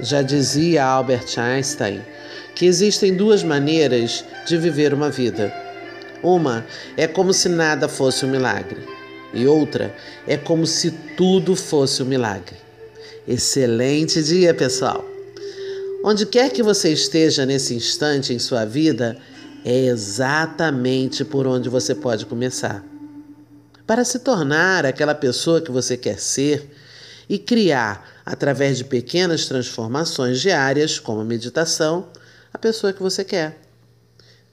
Já dizia Albert Einstein que existem duas maneiras de viver uma vida. Uma é como se nada fosse um milagre, e outra é como se tudo fosse um milagre. Excelente dia, pessoal! Onde quer que você esteja nesse instante em sua vida, é exatamente por onde você pode começar. Para se tornar aquela pessoa que você quer ser e criar, através de pequenas transformações diárias, como a meditação, a pessoa que você quer.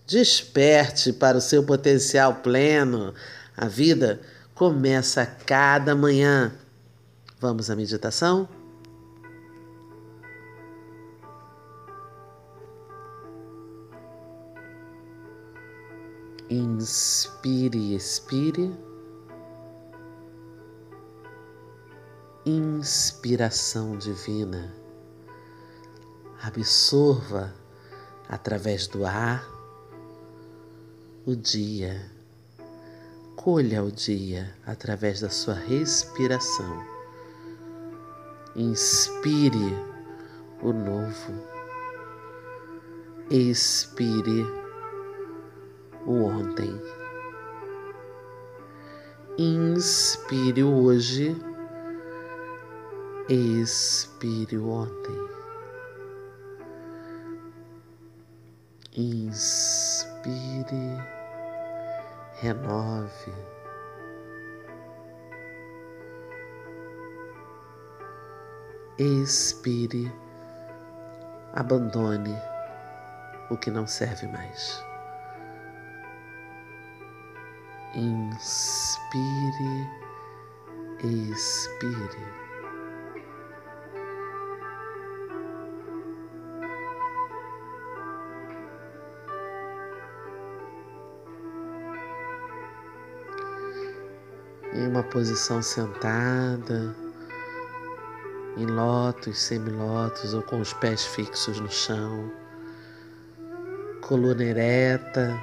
Desperte para o seu potencial pleno. A vida começa cada manhã. Vamos à meditação? Inspire, expire. Inspiração divina. Absorva através do ar o dia. Colha o dia através da sua respiração. Inspire o novo. Expire o ontem. Inspire o hoje. Expire ontem. Inspire, renove. Expire, abandone o que não serve mais. Inspire, expire. Em uma posição sentada, em lótus, semilótus ou com os pés fixos no chão, coluna ereta.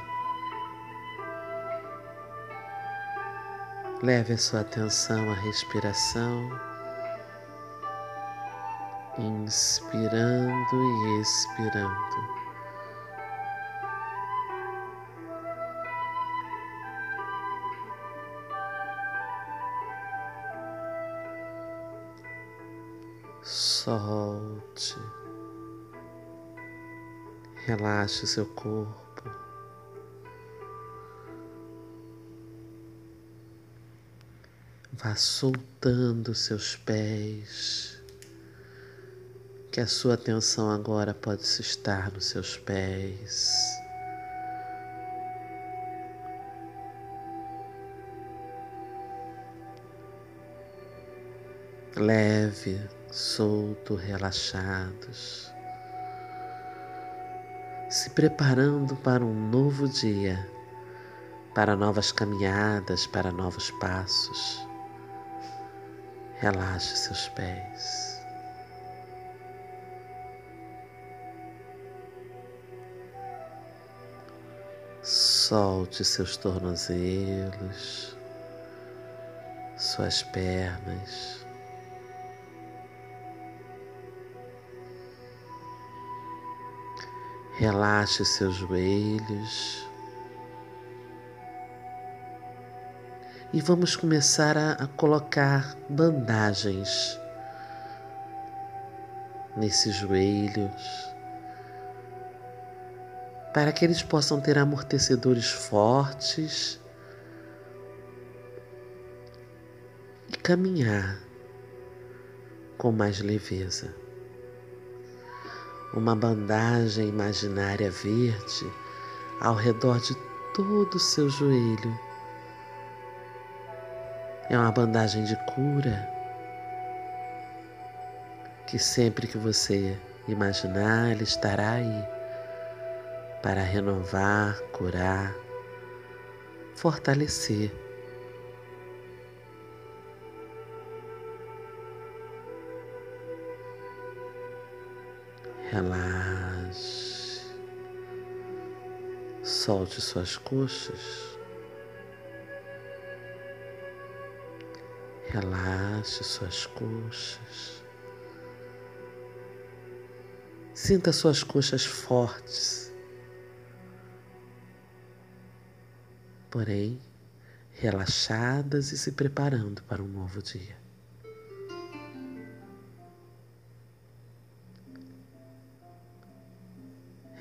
Leve a sua atenção à respiração, inspirando e expirando. Solte. Relaxe o seu corpo. Vá soltando seus pés. Que a sua atenção agora pode se estar nos seus pés. Leve solto, relaxados, se preparando para um novo dia, para novas caminhadas, para novos passos. Relaxe seus pés. Solte seus tornozelos, suas pernas. Relaxe seus joelhos. E vamos começar a, a colocar bandagens nesses joelhos, para que eles possam ter amortecedores fortes e caminhar com mais leveza uma bandagem imaginária verde ao redor de todo o seu joelho. É uma bandagem de cura que sempre que você imaginar, ele estará aí para renovar, curar, fortalecer Relaxe. Solte suas coxas. Relaxe suas coxas. Sinta suas coxas fortes, porém relaxadas e se preparando para um novo dia.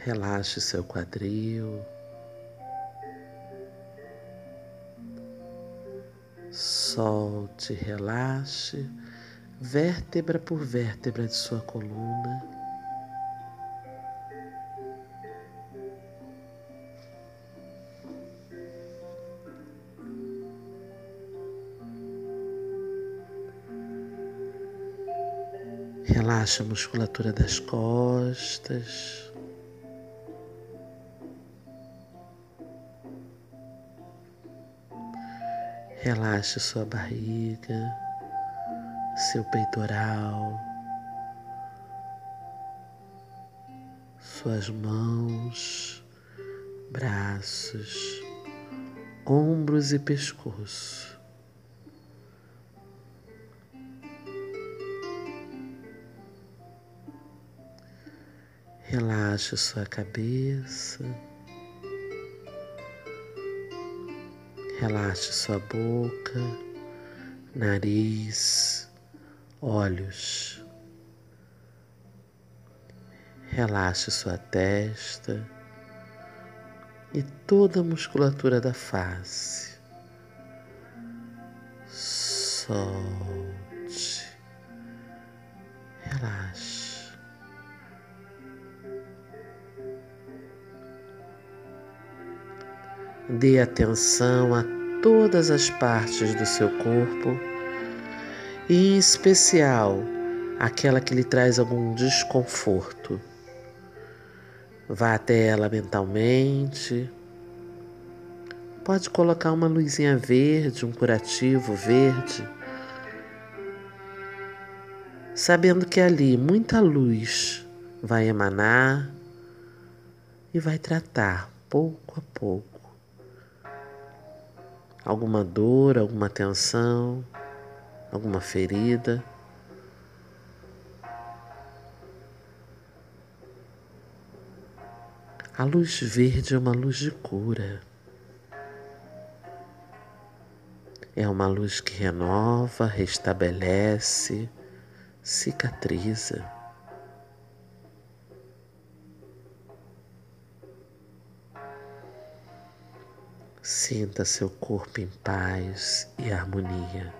Relaxe seu quadril. Solte, relaxe, vértebra por vértebra de sua coluna. Relaxa a musculatura das costas. Relaxe sua barriga, seu peitoral, suas mãos, braços, ombros e pescoço. Relaxe sua cabeça. Relaxe sua boca, nariz, olhos. Relaxe sua testa e toda a musculatura da face. Solte. Relaxe. Dê atenção a todas as partes do seu corpo e, em especial, aquela que lhe traz algum desconforto. Vá até ela mentalmente. Pode colocar uma luzinha verde, um curativo verde, sabendo que ali muita luz vai emanar e vai tratar pouco a pouco alguma dor, alguma tensão, alguma ferida. A luz verde é uma luz de cura. É uma luz que renova, restabelece, cicatriza. Sinta seu corpo em paz e harmonia.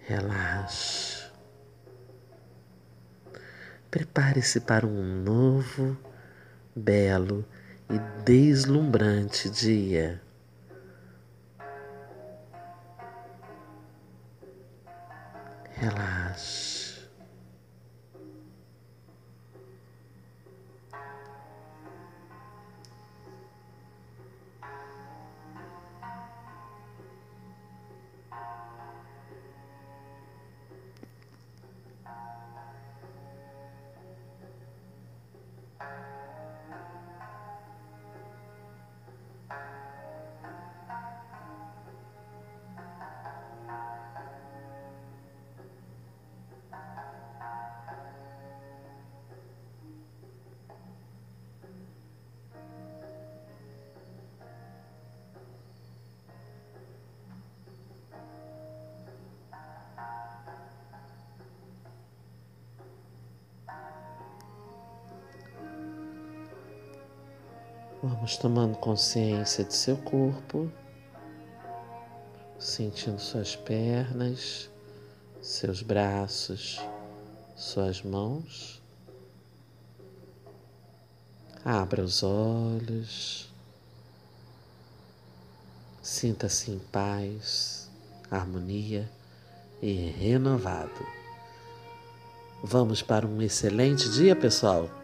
Relaxe. Prepare-se para um novo, belo e deslumbrante dia. Relaxe. Vamos tomando consciência de seu corpo, sentindo suas pernas, seus braços, suas mãos. Abra os olhos, sinta-se em paz, harmonia e renovado. Vamos para um excelente dia, pessoal!